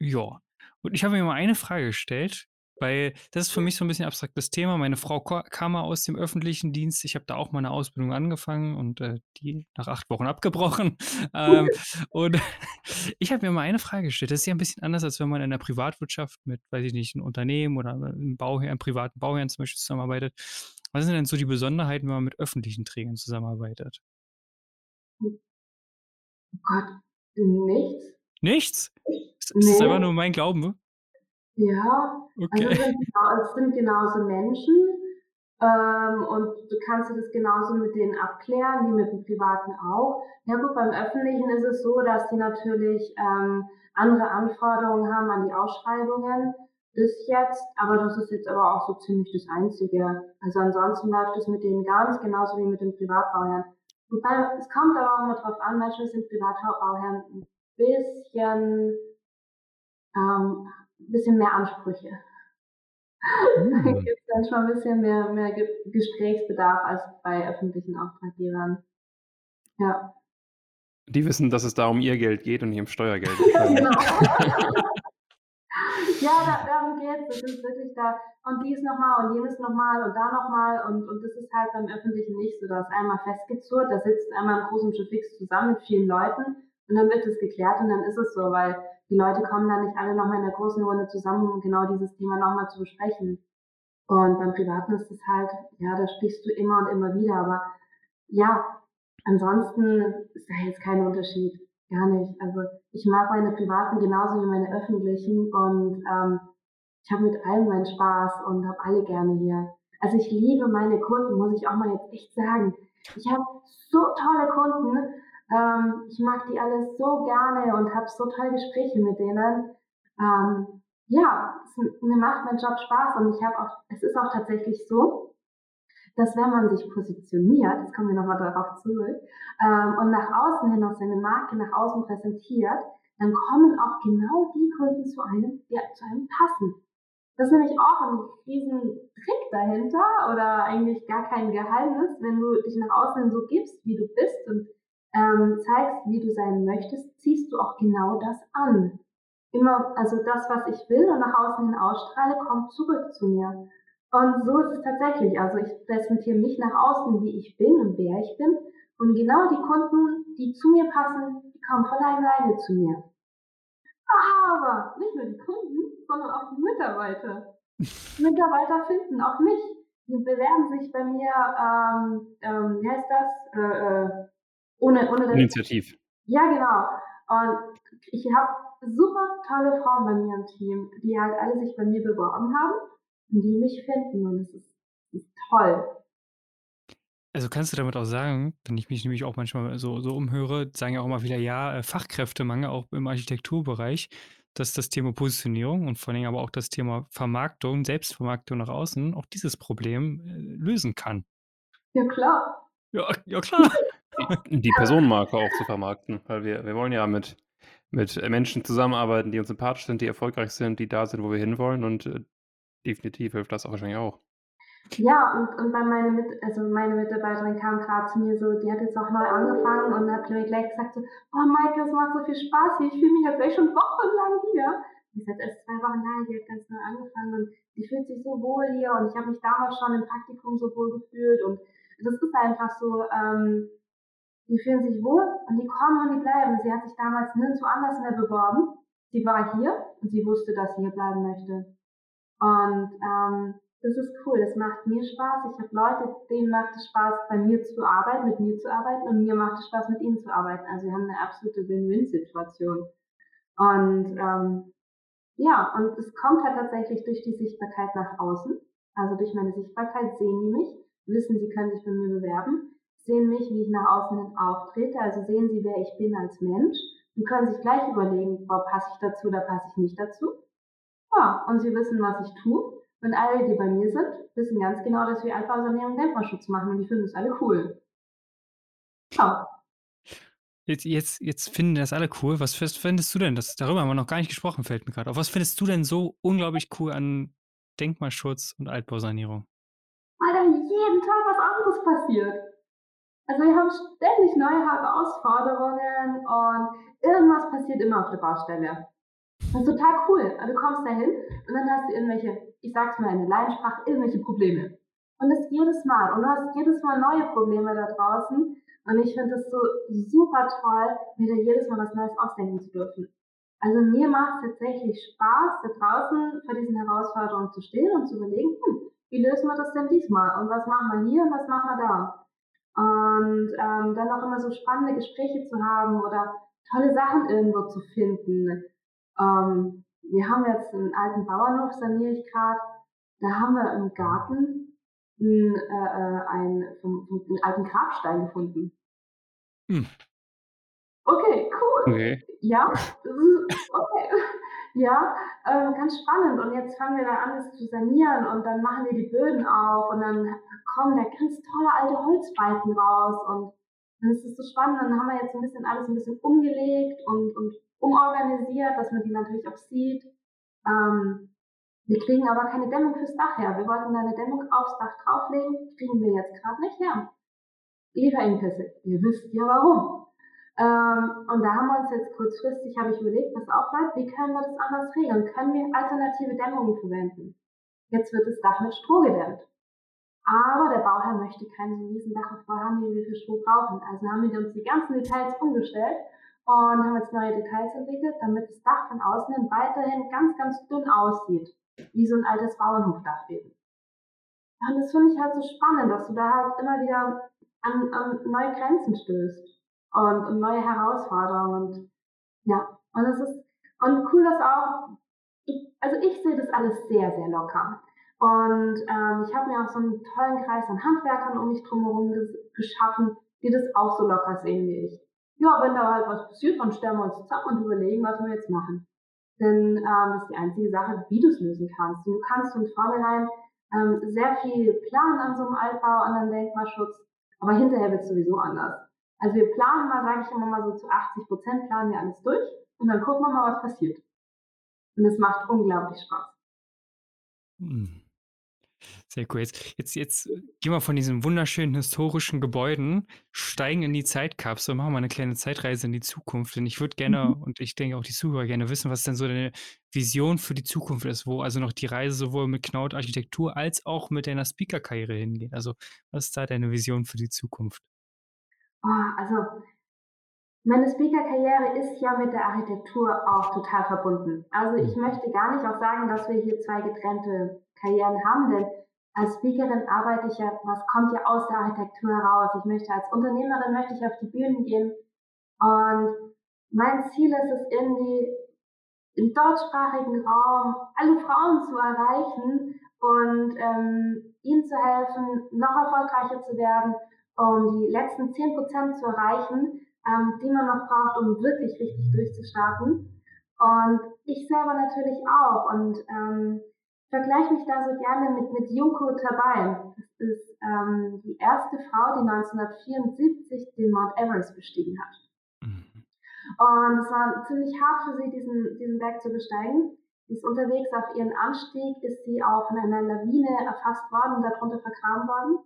Ja. Und ich habe mir mal eine Frage gestellt, weil das ist für mich so ein bisschen abstraktes Thema. Meine Frau kam aus dem öffentlichen Dienst. Ich habe da auch meine Ausbildung angefangen und äh, die nach acht Wochen abgebrochen. Ähm, und ich habe mir mal eine Frage gestellt. Das ist ja ein bisschen anders, als wenn man in der Privatwirtschaft mit, weiß ich nicht, einem Unternehmen oder einem Bauherrn, einem privaten Bauherrn zum Beispiel zusammenarbeitet. Was sind denn so die Besonderheiten, wenn man mit öffentlichen Trägern zusammenarbeitet? Oh Gott, nichts. Nichts? Ist, nee. ist das einfach nur mein Glauben? Ja, okay. also es sind, genau, es sind genauso Menschen ähm, und du kannst das genauso mit denen abklären, wie mit dem Privaten auch. Ja gut, beim Öffentlichen ist es so, dass die natürlich ähm, andere Anforderungen haben an die Ausschreibungen bis jetzt, aber das ist jetzt aber auch so ziemlich das Einzige. Also ansonsten läuft es mit denen nicht genauso wie mit den Privatbauherren. Wobei, es kommt aber auch immer drauf an, manchmal sind Privatbauherren ein bisschen ähm, ein bisschen mehr Ansprüche. Mhm. Da gibt es dann schon ein bisschen mehr, mehr Gesprächsbedarf als bei öffentlichen Auftraggebern. Ja. Die wissen, dass es da um ihr Geld geht und nicht um Steuergeld. genau. ja, da, darum geht es. Es ist wirklich da und dies nochmal und jenes nochmal und da nochmal und, und das ist halt beim Öffentlichen nicht so. Da ist einmal festgezurrt, da sitzt einmal im großen Fix zusammen mit vielen Leuten und dann wird es geklärt und dann ist es so, weil die Leute kommen dann nicht alle nochmal in der großen Runde zusammen, um genau dieses Thema nochmal zu besprechen. Und beim Privaten ist es halt, ja, da sprichst du immer und immer wieder, aber ja, ansonsten ist da jetzt kein Unterschied. Gar nicht. Also ich mag meine privaten genauso wie meine öffentlichen und ähm, ich habe mit allen meinen Spaß und habe alle gerne hier. Also ich liebe meine Kunden, muss ich auch mal jetzt echt sagen. Ich habe so tolle Kunden ähm, ich mag die alle so gerne und habe so tolle Gespräche mit denen. Ähm, ja, es, mir macht mein Job Spaß und ich habe auch, es ist auch tatsächlich so, dass wenn man sich positioniert, jetzt kommen wir nochmal darauf zurück, ähm, und nach außen hin auch seine Marke nach außen präsentiert, dann kommen auch genau die Kunden zu einem, die zu einem passen. Das ist nämlich auch ein riesen Trick dahinter oder eigentlich gar kein Geheimnis, wenn du dich nach außen so gibst, wie du bist und ähm, zeigst, wie du sein möchtest, ziehst du auch genau das an. Immer, also das, was ich will und nach außen hin ausstrahle, kommt zurück zu mir. Und so ist es tatsächlich. Also ich präsentiere mich nach außen, wie ich bin und wer ich bin. Und genau die Kunden, die zu mir passen, die kommen von alleine zu mir. Aber nicht nur die Kunden, sondern auch die Mitarbeiter. Mitarbeiter finden auch mich. Die bewerben sich bei mir, ähm, ähm, wie heißt das? Äh, äh, ohne, ohne das. Initiativ. Ja, genau. Und ich habe super tolle Frauen bei mir im Team, die halt alle sich bei mir beworben haben und die mich finden. Und es ist, ist toll. Also kannst du damit auch sagen, wenn ich mich nämlich auch manchmal so, so umhöre, sagen ja auch immer wieder, ja, äh, Fachkräftemangel auch im Architekturbereich, dass das Thema Positionierung und vor allem aber auch das Thema Vermarktung, Selbstvermarktung nach außen auch dieses Problem äh, lösen kann. Ja, klar. Ja, ja klar. Die, Personenmarke auch zu vermarkten, weil wir, wir wollen ja mit, mit Menschen zusammenarbeiten, die uns sympathisch sind, die erfolgreich sind, die da sind, wo wir hinwollen und äh, definitiv hilft das auch wahrscheinlich auch. Ja, und, und bei meine, Mit also meine Mitarbeiterin kam gerade zu mir so, die hat jetzt auch neu angefangen und hat mir gleich gesagt so, oh Maike, es macht so viel Spaß hier, ich fühle mich jetzt gleich schon wochenlang hier. Die jetzt erst zwei Wochen da, die hat ganz neu angefangen und die fühlt sich so wohl hier und ich habe mich damals schon im Praktikum so wohl gefühlt und das ist einfach so, ähm, die fühlen sich wohl und die kommen und die bleiben. Sie hat sich damals nirgendwo anders mehr beworben. Sie war hier und sie wusste, dass sie hier bleiben möchte. Und ähm, das ist cool, das macht mir Spaß. Ich habe Leute, denen macht es Spaß, bei mir zu arbeiten, mit mir zu arbeiten und mir macht es Spaß, mit ihnen zu arbeiten. Also wir haben eine absolute Win-Win-Situation. Und ähm, ja, und es kommt halt tatsächlich durch die Sichtbarkeit nach außen. Also durch meine Sichtbarkeit sehen die mich, wissen, sie können sich bei mir bewerben, sehen mich, wie ich nach außen hin auftrete, also sehen sie, wer ich bin als Mensch und können sich gleich überlegen, boah, passe ich dazu oder passe ich nicht dazu. Ja, und sie wissen, was ich tue und alle, die bei mir sind, wissen ganz genau, dass wir Altbausanierung und Denkmalschutz machen und die finden das alle cool. Ja. Jetzt, jetzt, jetzt finden das alle cool. Was findest du denn? Das, darüber haben wir noch gar nicht gesprochen, fällt mir gerade auf. Was findest du denn so unglaublich cool an Denkmalschutz und Altbausanierung? Weil da jeden Tag was anderes passiert. Also wir haben ständig neue Herausforderungen und irgendwas passiert immer auf der Baustelle. Das ist total cool. Du kommst da hin und dann hast du irgendwelche ich sag's mal in der Laiensprache, irgendwelche Probleme. Und das jedes Mal. Und du hast jedes Mal neue Probleme da draußen. Und ich finde es so super toll, mir da jedes Mal was Neues ausdenken zu dürfen. Also mir macht es tatsächlich Spaß, da draußen vor diesen Herausforderungen zu stehen und zu überlegen, hm, wie lösen wir das denn diesmal? Und was machen wir hier und was machen wir da? Und ähm, dann auch immer so spannende Gespräche zu haben oder tolle Sachen irgendwo zu finden. Ähm, wir haben jetzt einen alten Bauernhof, saniere ich gerade. Da haben wir im Garten einen, äh, einen, vom, vom, einen alten Grabstein gefunden. Hm. Okay, cool. Okay. Ja, okay. Ja, ähm, ganz spannend. Und jetzt fangen wir da an, es zu sanieren und dann machen wir die Böden auf und dann kommen da ganz tolle alte Holzbalken raus und dann ist es so spannend. Dann haben wir jetzt ein bisschen alles ein bisschen umgelegt und, und umorganisiert, dass man die natürlich auch sieht. Ähm, wir kriegen aber keine Dämmung fürs Dach her. Wir wollten da eine Dämmung aufs Dach drauflegen, kriegen wir jetzt gerade nicht her. Lieferengpässe, ihr wisst ja warum. Ähm, und da haben wir uns jetzt kurzfristig, habe ich überlegt, was auch bleibt, wie können wir das anders regeln? Können wir alternative Dämmungen verwenden? Jetzt wird das Dach mit Stroh gedämmt. Aber der Bauherr möchte keinen so riesen Dachaufbau haben, wie wir für brauchen. Also haben wir uns die ganzen Details umgestellt und haben jetzt neue Details entwickelt, damit das Dach von außen hin weiterhin ganz, ganz dünn aussieht. Wie so ein altes Bauernhofdach eben. Und das finde ich halt so spannend, dass du da halt immer wieder an, an neue Grenzen stößt und, und neue Herausforderungen. Und ja, und es ist und cool, dass auch, ich, also ich sehe das alles sehr, sehr locker. Und ähm, ich habe mir auch so einen tollen Kreis an Handwerkern um mich drumherum geschaffen, die das auch so locker sehen wie ich ja, wenn da halt was passiert, dann stellen wir uns zusammen und überlegen, was wir jetzt machen. Denn ähm, das ist die einzige Sache, wie du es lösen kannst. Du kannst von vornherein ähm, sehr viel planen an so einem Altbau, an einem Denkmalschutz, aber hinterher wird es sowieso anders. Also wir planen mal, sage ich immer mal so zu 80 Prozent planen wir alles durch und dann gucken wir mal, was passiert. Und es macht unglaublich Spaß. Mhm. Sehr cool. Jetzt jetzt jetzt, äh, gehen wir von diesen wunderschönen historischen Gebäuden, steigen in die Zeitkapsel, machen mal 'ne kleine Zeitreise in die Zukunft. Denn ich würde gerne Mhm. und ich denke auch die Zuhörer gerne wissen, was denn so deine Vision für die Zukunft ist, wo also noch die Reise sowohl mit Knaut Architektur als auch mit deiner Speaker-Karriere hingeht. Also, was ist da deine Vision für die Zukunft? Oh, also meine Speaker-Karriere ist ja mit der Architektur auch total verbunden. Also, ich Mhm. möchte gar nicht auch sagen, dass wir hier 2 getrennte Karrieren haben, denn als Speakerin arbeite ich ja was kommt ja aus der Architektur heraus. Ich möchte als Unternehmerin möchte ich auf die Bühnen gehen und mein Ziel ist es irgendwie, im deutschsprachigen Raum alle Frauen zu erreichen und, ähm, ihnen zu helfen, noch erfolgreicher zu werden, um die letzten 10% zu erreichen, ähm, die man noch braucht, um wirklich richtig durchzustarten. Und ich selber natürlich auch und, ähm, vergleiche mich da so gerne mit mit Junko Tabei. Das ist, ähm, die erste Frau, die 1974 den Mount Everest bestiegen hat. Mhm. Und es war ziemlich hart für sie, diesen diesen Berg zu besteigen. Sie ist unterwegs auf ihren Anstieg ist sie auch von einer Lawine erfasst worden und darunter vergraben worden.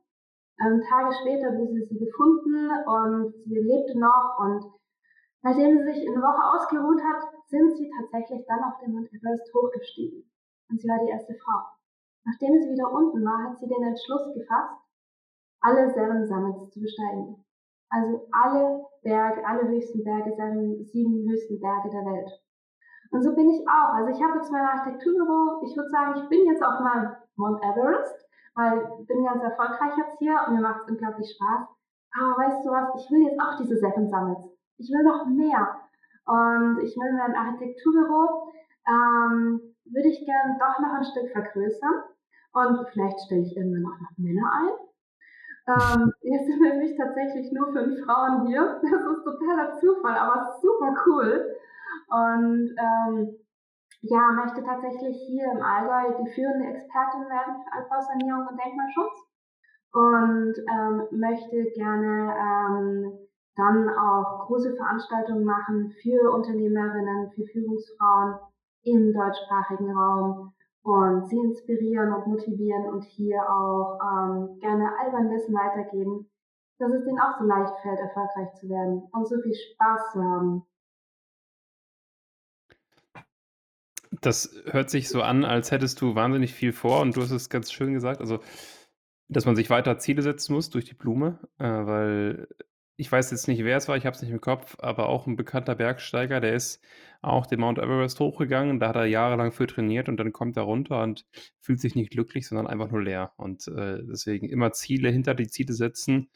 Ähm, Tage später wurde sie gefunden und sie lebte noch und nachdem sie sich 'ne Woche ausgeruht hat, sind sie tatsächlich dann auf den Mount Everest hochgestiegen. Und sie war die erste Frau. Nachdem sie wieder unten war, hat sie den Entschluss gefasst, alle Seven Summits zu besteigen. Also alle Berge, alle höchsten Berge, seven 7 höchsten Berge der Welt. Und so bin ich auch. Also, ich habe jetzt mein Architekturbüro. Ich würde sagen, ich bin jetzt auf meinem Mount Everest, weil ich bin ganz erfolgreich jetzt hier und mir macht's unglaublich Spaß. Aber weißt du was? Ich will jetzt auch diese Seven Summits. Ich will noch mehr. Und ich will mein Architekturbüro, ähm, würde ich gern doch noch 'n Stück vergrößern und vielleicht stelle ich irgendwann auch noch Männer ein. Ähm, jetzt sind nämlich tatsächlich nur 5 Frauen hier. Das ist totaler Zufall, aber super cool. Und, ähm, ja, möchte tatsächlich hier im Allgäu die führende Expertin werden für Altbausanierung und Denkmalschutz und, ähm, möchte gerne, ähm, dann auch große Veranstaltungen machen für Unternehmerinnen, für Führungsfrauen im deutschsprachigen Raum und sie inspirieren und motivieren und hier auch, ähm, gerne all mein Wissen weitergeben, dass es denen auch so leicht fällt, erfolgreich zu werden und so viel Spaß zu haben. Das hört sich so an, als hättest du wahnsinnig viel vor und du hast es ganz schön gesagt, also, dass man sich weiter Ziele setzen muss durch die Blume, äh, weil ich weiß jetzt nicht, wer es war, ich habe es nicht im Kopf, aber auch 'n bekannter Bergsteiger, der ist auch den Mount Everest hochgegangen. Da hat er jahrelang für trainiert und dann kommt er runter und fühlt sich nicht glücklich, sondern einfach nur leer. Und, äh, deswegen immer Ziele hinter die Ziele setzen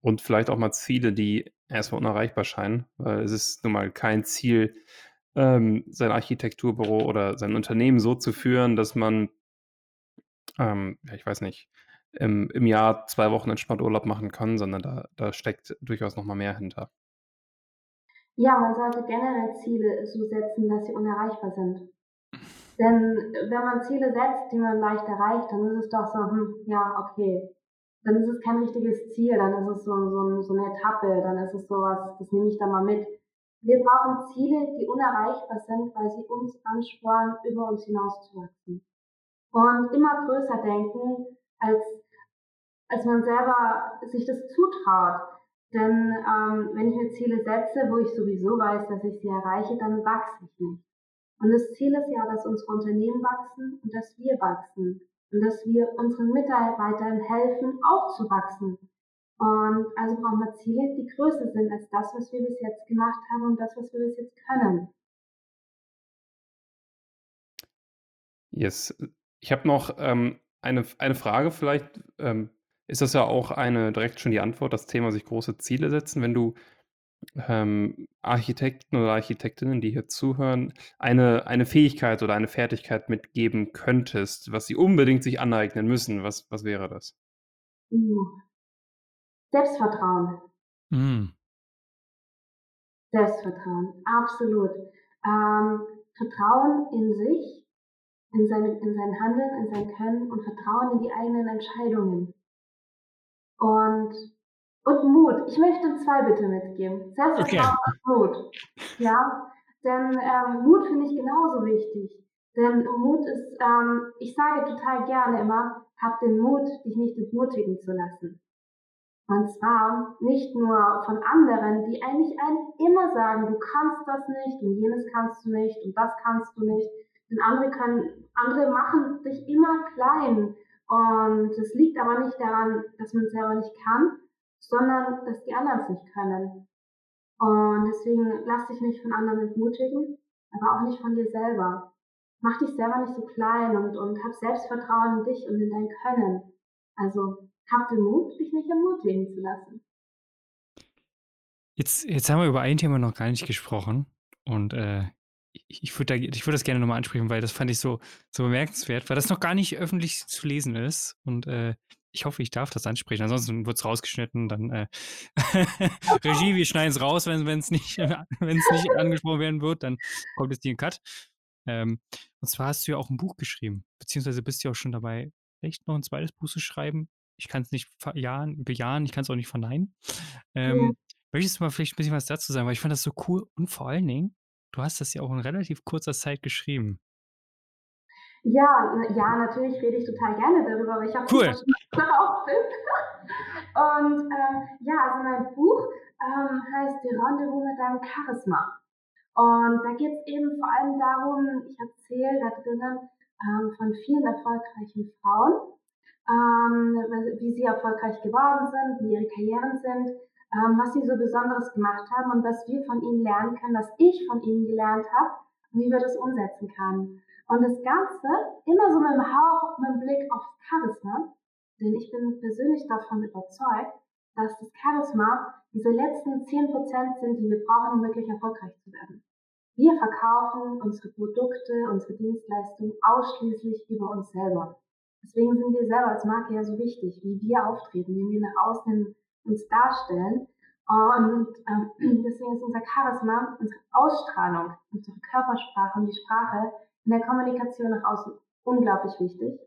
und vielleicht auch mal Ziele, die erst mal unerreichbar scheinen, weil es ist nun mal kein Ziel, ähm, sein Architekturbüro oder sein Unternehmen so zu führen, dass man ähm, ja, ich weiß nicht, im im Jahr 2 Wochen entspannt Urlaub machen kann, sondern da da steckt durchaus noch mal mehr hinter. Ja, man sollte generell Ziele so setzen, dass sie unerreichbar sind. Denn wenn man Ziele setzt, die man leicht erreicht, dann ist es doch so: „Hm, ja, okay.“ Dann ist es kein richtiges Ziel, dann ist es so so so 'ne Etappe, dann ist es so was, das nehme ich dann mal mit. Wir brauchen Ziele, die unerreichbar sind, weil sie uns anspornen, über uns hinauszuwachsen. Und immer größer denken, als als man selber sich das zutraut. Denn, ähm, wenn ich mir Ziele setze, wo ich sowieso weiß, dass ich sie erreiche, dann wachse ich nicht. Und das Ziel ist ja, dass unsere Unternehmen wachsen und dass wir wachsen und dass wir unseren Mitarbeitern helfen, auch zu wachsen. Und also brauchen wir Ziele, die größer sind als das, was wir bis jetzt gemacht haben und das, was wir bis jetzt können. Yes. Ich habe noch, ähm, eine eine Frage vielleicht, ähm, ist das ja auch eine direkt schon die Antwort, das Thema sich große Ziele setzen. Wenn du, ähm, Architekten oder Architektinnen, die hier zuhören, eine eine Fähigkeit oder eine Fertigkeit mitgeben könntest, was sie unbedingt sich aneignen müssen, was was wäre das? Selbstvertrauen. Mhm. Selbstvertrauen, absolut. Ähm, Vertrauen in sich, in seine in sein Handeln, in sein Können und Vertrauen in die eigenen Entscheidungen. Und und Mut. Ich möchte 2 bitte mitgeben. Okay. Selbstvertrauen und Mut. Ja, denn, ähm, Mut finde ich genauso wichtig. Denn Mut ist, ähm, ich sage total gerne immer, hab den Mut, dich nicht entmutigen zu lassen. Und zwar nicht nur von anderen, die eigentlich einen immer sagen, du kannst das nicht und jenes kannst du nicht und das kannst du nicht. Denn andere können, andere machen dich immer klein. Und es liegt aber nicht daran, dass man es selber nicht kann, sondern dass die anderen es nicht können. Und deswegen lass dich nicht von anderen entmutigen, aber auch nicht von dir selber. Mach dich selber nicht so klein und, und hab Selbstvertrauen in dich und in dein Können. Also hab den Mut, dich nicht ermutigen zu lassen. Jetzt, jetzt haben wir über ein Thema noch gar nicht gesprochen. Und äh, ich, würde da, ich das gerne nochmal ansprechen, weil das fand ich so, so bemerkenswert, weil das noch gar nicht öffentlich zu lesen ist. Und äh, ich hoffe, ich darf das ansprechen. Ansonsten wird es rausgeschnitten. Dann äh, Regie, wir schneiden es raus, wenn es nicht, nicht angesprochen werden wird. Dann kommt es dir ein Cut. Ähm, und zwar hast du ja auch ein Buch geschrieben, beziehungsweise bist du ja auch schon dabei, echt noch ein zweites Buch zu schreiben. Ich kann es nicht bejahen, ich kann es auch nicht verneinen. Ähm, ja. Möchtest du mal vielleicht ein bisschen was dazu sagen? Weil ich fand das so cool und vor allen Dingen, du hast das ja auch in relativ kurzer Zeit geschrieben. Ja, ja, natürlich rede ich total gerne darüber, weil ich habe cool. auch bin. Und ähm, ja, also mein Buch ähm, heißt Die Rendezvous mit deinem Charisma. Und da geht es eben vor allem darum, ich erzähle da drinnen ähm, von vielen erfolgreichen Frauen, ähm, wie sie erfolgreich geworden sind, wie ihre Karrieren sind, ähm, was sie so Besonderes gemacht haben und was wir von ihnen lernen können, was ich von ihnen gelernt habe und wie wir das umsetzen können. Und das Ganze immer so mit dem Hauch, mit dem Blick aufs Charisma, denn ich bin persönlich davon überzeugt, dass das Charisma diese letzten 10% sind, die wir brauchen, um wirklich erfolgreich zu werden. Wir verkaufen unsere Produkte, unsere Dienstleistungen ausschließlich über uns selber. Deswegen sind wir selber als Marke ja so wichtig, wie wir auftreten, wie wir nach außen uns darstellen. Und ähm, deswegen ist unser Charisma, unsere Ausstrahlung, unsere Körpersprache und die Sprache in der Kommunikation nach außen unglaublich wichtig.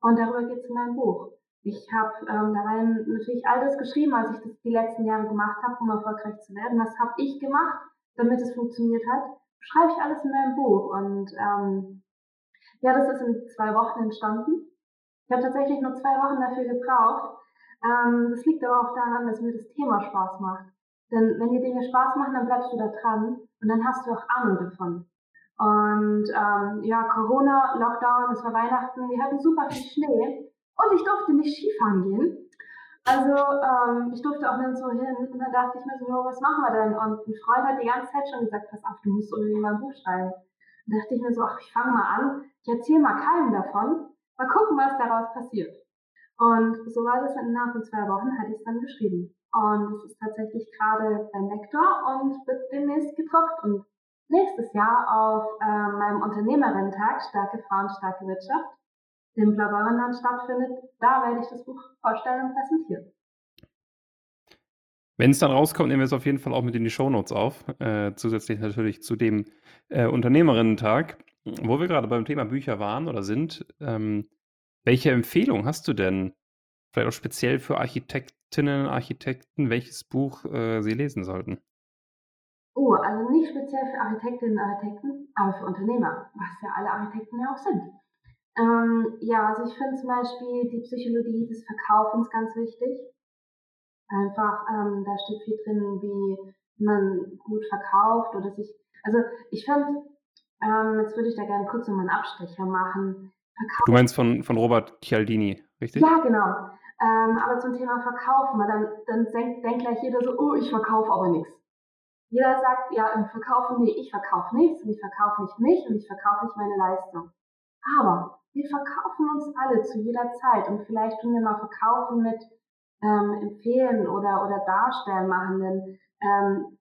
Und darüber geht es in meinem Buch. Ich habe ähm, da rein natürlich all das geschrieben, als ich das die letzten Jahre gemacht habe, um erfolgreich zu werden. Was habe ich gemacht, damit es funktioniert hat? Schreibe ich alles in meinem Buch. Und ähm, ja, das ist in zwei Wochen entstanden. Ich habe tatsächlich nur zwei Wochen dafür gebraucht. Ähm, das liegt aber auch daran, dass mir das Thema Spaß macht. Denn wenn die Dinge Spaß machen, dann bleibst du da dran und dann hast du auch Ahnung davon. Und ähm, ja, Corona, Lockdown, es war Weihnachten, wir hatten super viel Schnee und ich durfte nicht Skifahren gehen. Also ähm, ich durfte auch so hin und dann dachte ich mir so, was machen wir denn? Und ein Freund hat die ganze Zeit schon gesagt, pass auf, du musst unbedingt mal ein Buch schreiben. Da dachte ich mir so, ach, ich fange mal an, ich erzähle mal keinem davon, mal gucken, was daraus passiert. Und so war das innerhalb von zwei Wochen, hatte ich es dann geschrieben. Und es ist tatsächlich gerade beim Lektor und wird demnächst gedruckt und nächstes Jahr auf äh, meinem Unternehmerinnen-Tag Starke Frauen, starke Wirtschaft, dem Blaubeuren dann stattfindet. Da werde ich das Buch vorstellen und präsentieren. Wenn es dann rauskommt, nehmen wir es auf jeden Fall auch mit in die Shownotes auf. Äh, zusätzlich natürlich zu dem äh, Unternehmerinnen-Tag. Wo wir gerade beim Thema Bücher waren oder sind, ähm, welche Empfehlung hast du denn, vielleicht auch speziell für Architektinnen, Architekten, welches Buch äh, sie lesen sollten? Oh, also nicht speziell für Architektinnen und Architekten, aber für Unternehmer, was ja alle Architekten ja auch sind. Ähm, ja, also ich finde zum Beispiel die Psychologie des Verkaufens ganz wichtig. Einfach, ähm, da steht viel drin, wie man gut verkauft oder sich, also ich finde, ähm, jetzt würde ich da gerne kurz nochmal einen Abstecher machen. Verkauf du meinst von, von Robert Cialdini, richtig? Ja, genau. Ähm, aber zum Thema Verkaufen, dann, dann denkt, denkt gleich jeder so, oh, ich verkaufe aber nichts. Jeder sagt, ja, im Verkaufen, nee, ich verkaufe nichts und ich verkaufe nicht mich und ich verkaufe nicht meine Leistung. Aber wir verkaufen uns alle zu jeder Zeit und vielleicht tun wir mal Verkaufen mit ähm, Empfehlen oder, oder Darstellen machen, denn ähm,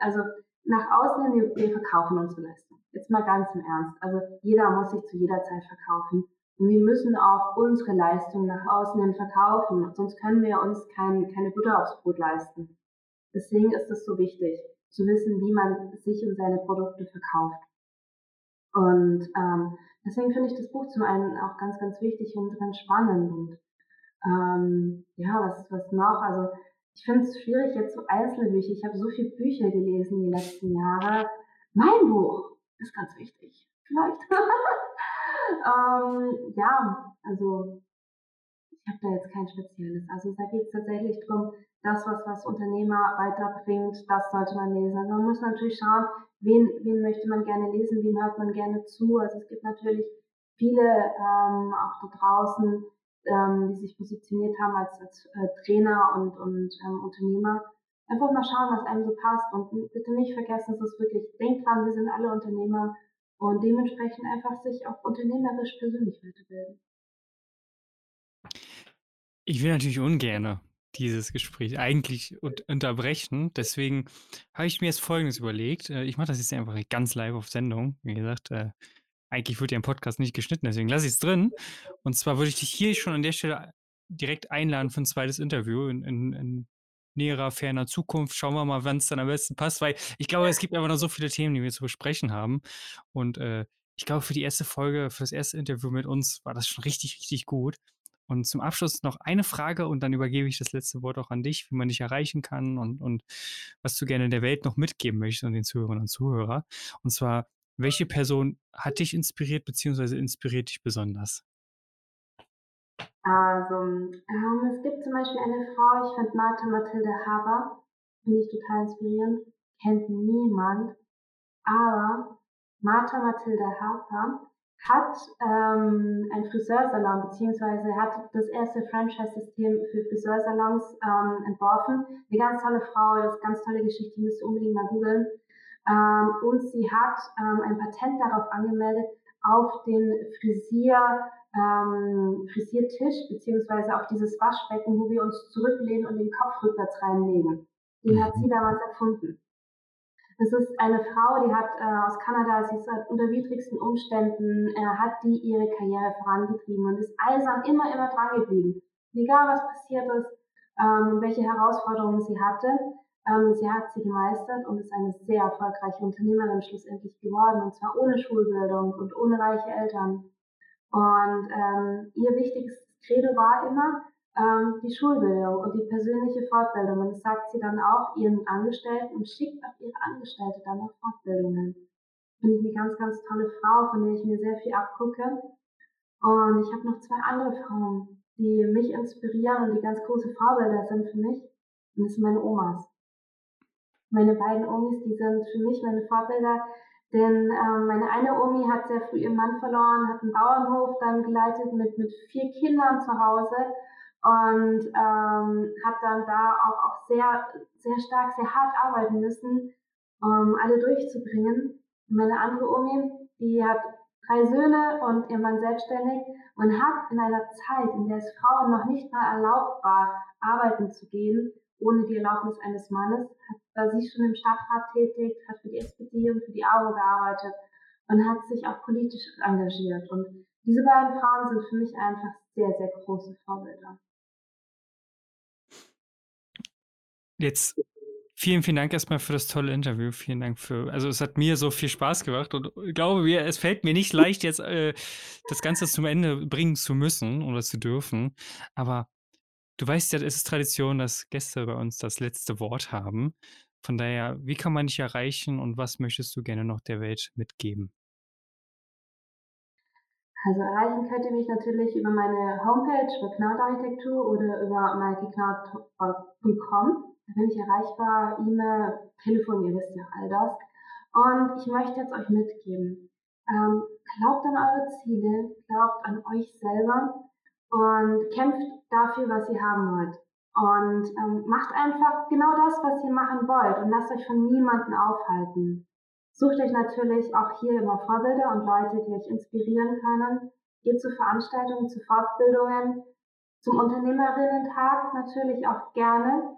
also nach außen hin, wir, wir verkaufen unsere Leistung. Jetzt mal ganz im Ernst. Also jeder muss sich zu jeder Zeit verkaufen. Und wir müssen auch unsere Leistung nach außen hin verkaufen, sonst können wir uns kein, keine Butter aufs Brot leisten. Deswegen ist es so wichtig zu wissen, wie man sich und seine Produkte verkauft. Und ähm, deswegen finde ich das Buch zum einen auch ganz, ganz wichtig und ganz spannend. Und ähm, ja, was, was noch? Also ich finde es schwierig jetzt so Einzelbücher. Ich habe so viele Bücher gelesen die letzten Jahre. Mein Buch ist ganz wichtig. Vielleicht. ähm, ja, also ich habe da jetzt kein spezielles. Also da geht es tatsächlich darum, das, was was Unternehmer weiterbringt, das sollte man lesen. Man muss natürlich schauen, wen, wen möchte man gerne lesen, wem hört man gerne zu. Also es gibt natürlich viele ähm, auch da draußen, ähm, die sich positioniert haben als, als äh, Trainer und, und ähm, Unternehmer. Einfach mal schauen, was einem so passt und bitte nicht vergessen, es ist wirklich, denkt dran, wir sind alle Unternehmer und dementsprechend einfach sich auch unternehmerisch persönlich weiterbilden. Ich will natürlich ungern dieses Gespräch eigentlich unterbrechen. Deswegen habe ich mir jetzt Folgendes überlegt. Äh, ich mache das jetzt einfach ganz live auf Sendung. Wie gesagt, äh, eigentlich wird ja im Podcast nicht geschnitten, deswegen lasse ich es drin. Und zwar würde ich dich hier schon an der Stelle direkt einladen für ein zweites Interview in, in, in näherer, ferner Zukunft. Schauen wir mal, wann es dann am besten passt, weil ich glaube, es gibt einfach noch so viele Themen, die wir zu besprechen haben. Und äh, ich glaube, für die erste Folge, für das erste Interview mit uns war das schon richtig, richtig gut. Und zum Abschluss noch eine Frage und dann übergebe ich das letzte Wort auch an dich, wie man dich erreichen kann und, und was du gerne der Welt noch mitgeben möchtest und den Zuhörern und Zuhörer. Und zwar, welche Person hat dich inspiriert bzw. inspiriert dich besonders? Also, ähm, es gibt zum Beispiel eine Frau, ich finde Martha Mathilde Haber, finde ich total inspirierend, kennt niemand, aber Martha Mathilde Haber hat ähm, ein Friseursalon beziehungsweise hat das erste Franchise-System für Friseursalons ähm, entworfen. Eine ganz tolle Frau, das ist ganz tolle Geschichte, müsst ihr unbedingt mal googeln. Ähm, und sie hat ähm, ein Patent darauf angemeldet, auf den Frisier, ähm, Frisiertisch beziehungsweise auf dieses Waschbecken, wo wir uns zurücklehnen und den Kopf rückwärts reinlegen. Den hat sie damals erfunden. Das ist eine Frau, die hat äh, aus Kanada, sie ist halt unter widrigsten Umständen, äh, hat die ihre Karriere vorangetrieben und ist eisern immer, immer dran geblieben. Egal was passiert ist, ähm, welche Herausforderungen sie hatte, ähm, sie hat sie gemeistert und ist eine sehr erfolgreiche Unternehmerin schlussendlich geworden und zwar ohne Schulbildung und ohne reiche Eltern. Und ähm, ihr wichtigstes Credo war immer, ähm, die Schulbildung und die persönliche Fortbildung. Und das sagt sie dann auch ihren Angestellten und schickt auch ihre Angestellte dann noch Fortbildungen. Finde ich eine ganz, ganz tolle Frau, von der ich mir sehr viel abgucke. Und ich habe noch zwei andere Frauen, die mich inspirieren und die ganz große Vorbilder sind für mich. Und das sind meine Omas. Meine beiden Omis, die sind für mich meine Vorbilder, denn ähm, meine eine Omi hat sehr früh ihren Mann verloren, hat einen Bauernhof dann geleitet mit, mit vier Kindern zu Hause und ähm, habe dann da auch, auch sehr, sehr stark, sehr hart arbeiten müssen, um alle durchzubringen. Und meine andere Omi, die hat drei Söhne und ihr Mann selbstständig und hat in einer Zeit, in der es Frauen noch nicht mal erlaubt war, arbeiten zu gehen, ohne die Erlaubnis eines Mannes, hat, war sie schon im Stadtrat tätig, hat für die SPD und für die AUO gearbeitet und hat sich auch politisch engagiert. Und diese beiden Frauen sind für mich einfach sehr, sehr große Vorbilder. Jetzt vielen, vielen Dank erstmal für das tolle Interview. Vielen Dank für, also es hat mir so viel Spaß gemacht und ich glaube mir, es fällt mir nicht leicht, jetzt äh, das Ganze zum Ende bringen zu müssen oder zu dürfen. Aber du weißt ja, es ist Tradition, dass Gäste bei uns das letzte Wort haben. Von daher, wie kann man dich erreichen und was möchtest du gerne noch der Welt mitgeben? Also erreichen könnt ihr mich natürlich über meine Homepage über Knaut Architektur oder über maikeknaut.com. Da bin ich erreichbar, E-Mail, Telefon, ihr wisst ja all das. Und ich möchte jetzt euch mitgeben, ähm, glaubt an eure Ziele, glaubt an euch selber und kämpft dafür, was ihr haben wollt. Und ähm, macht einfach genau das, was ihr machen wollt und lasst euch von niemandem aufhalten. Sucht euch natürlich auch hier immer Vorbilder und Leute, die euch inspirieren können. Geht zu Veranstaltungen, zu Fortbildungen, zum Unternehmerinnen-Tag natürlich auch gerne.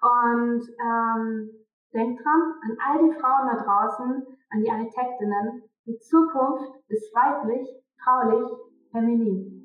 Und ähm, denkt dran, an all die Frauen da draußen, an die Architektinnen, die Zukunft ist weiblich, fraulich, feminin.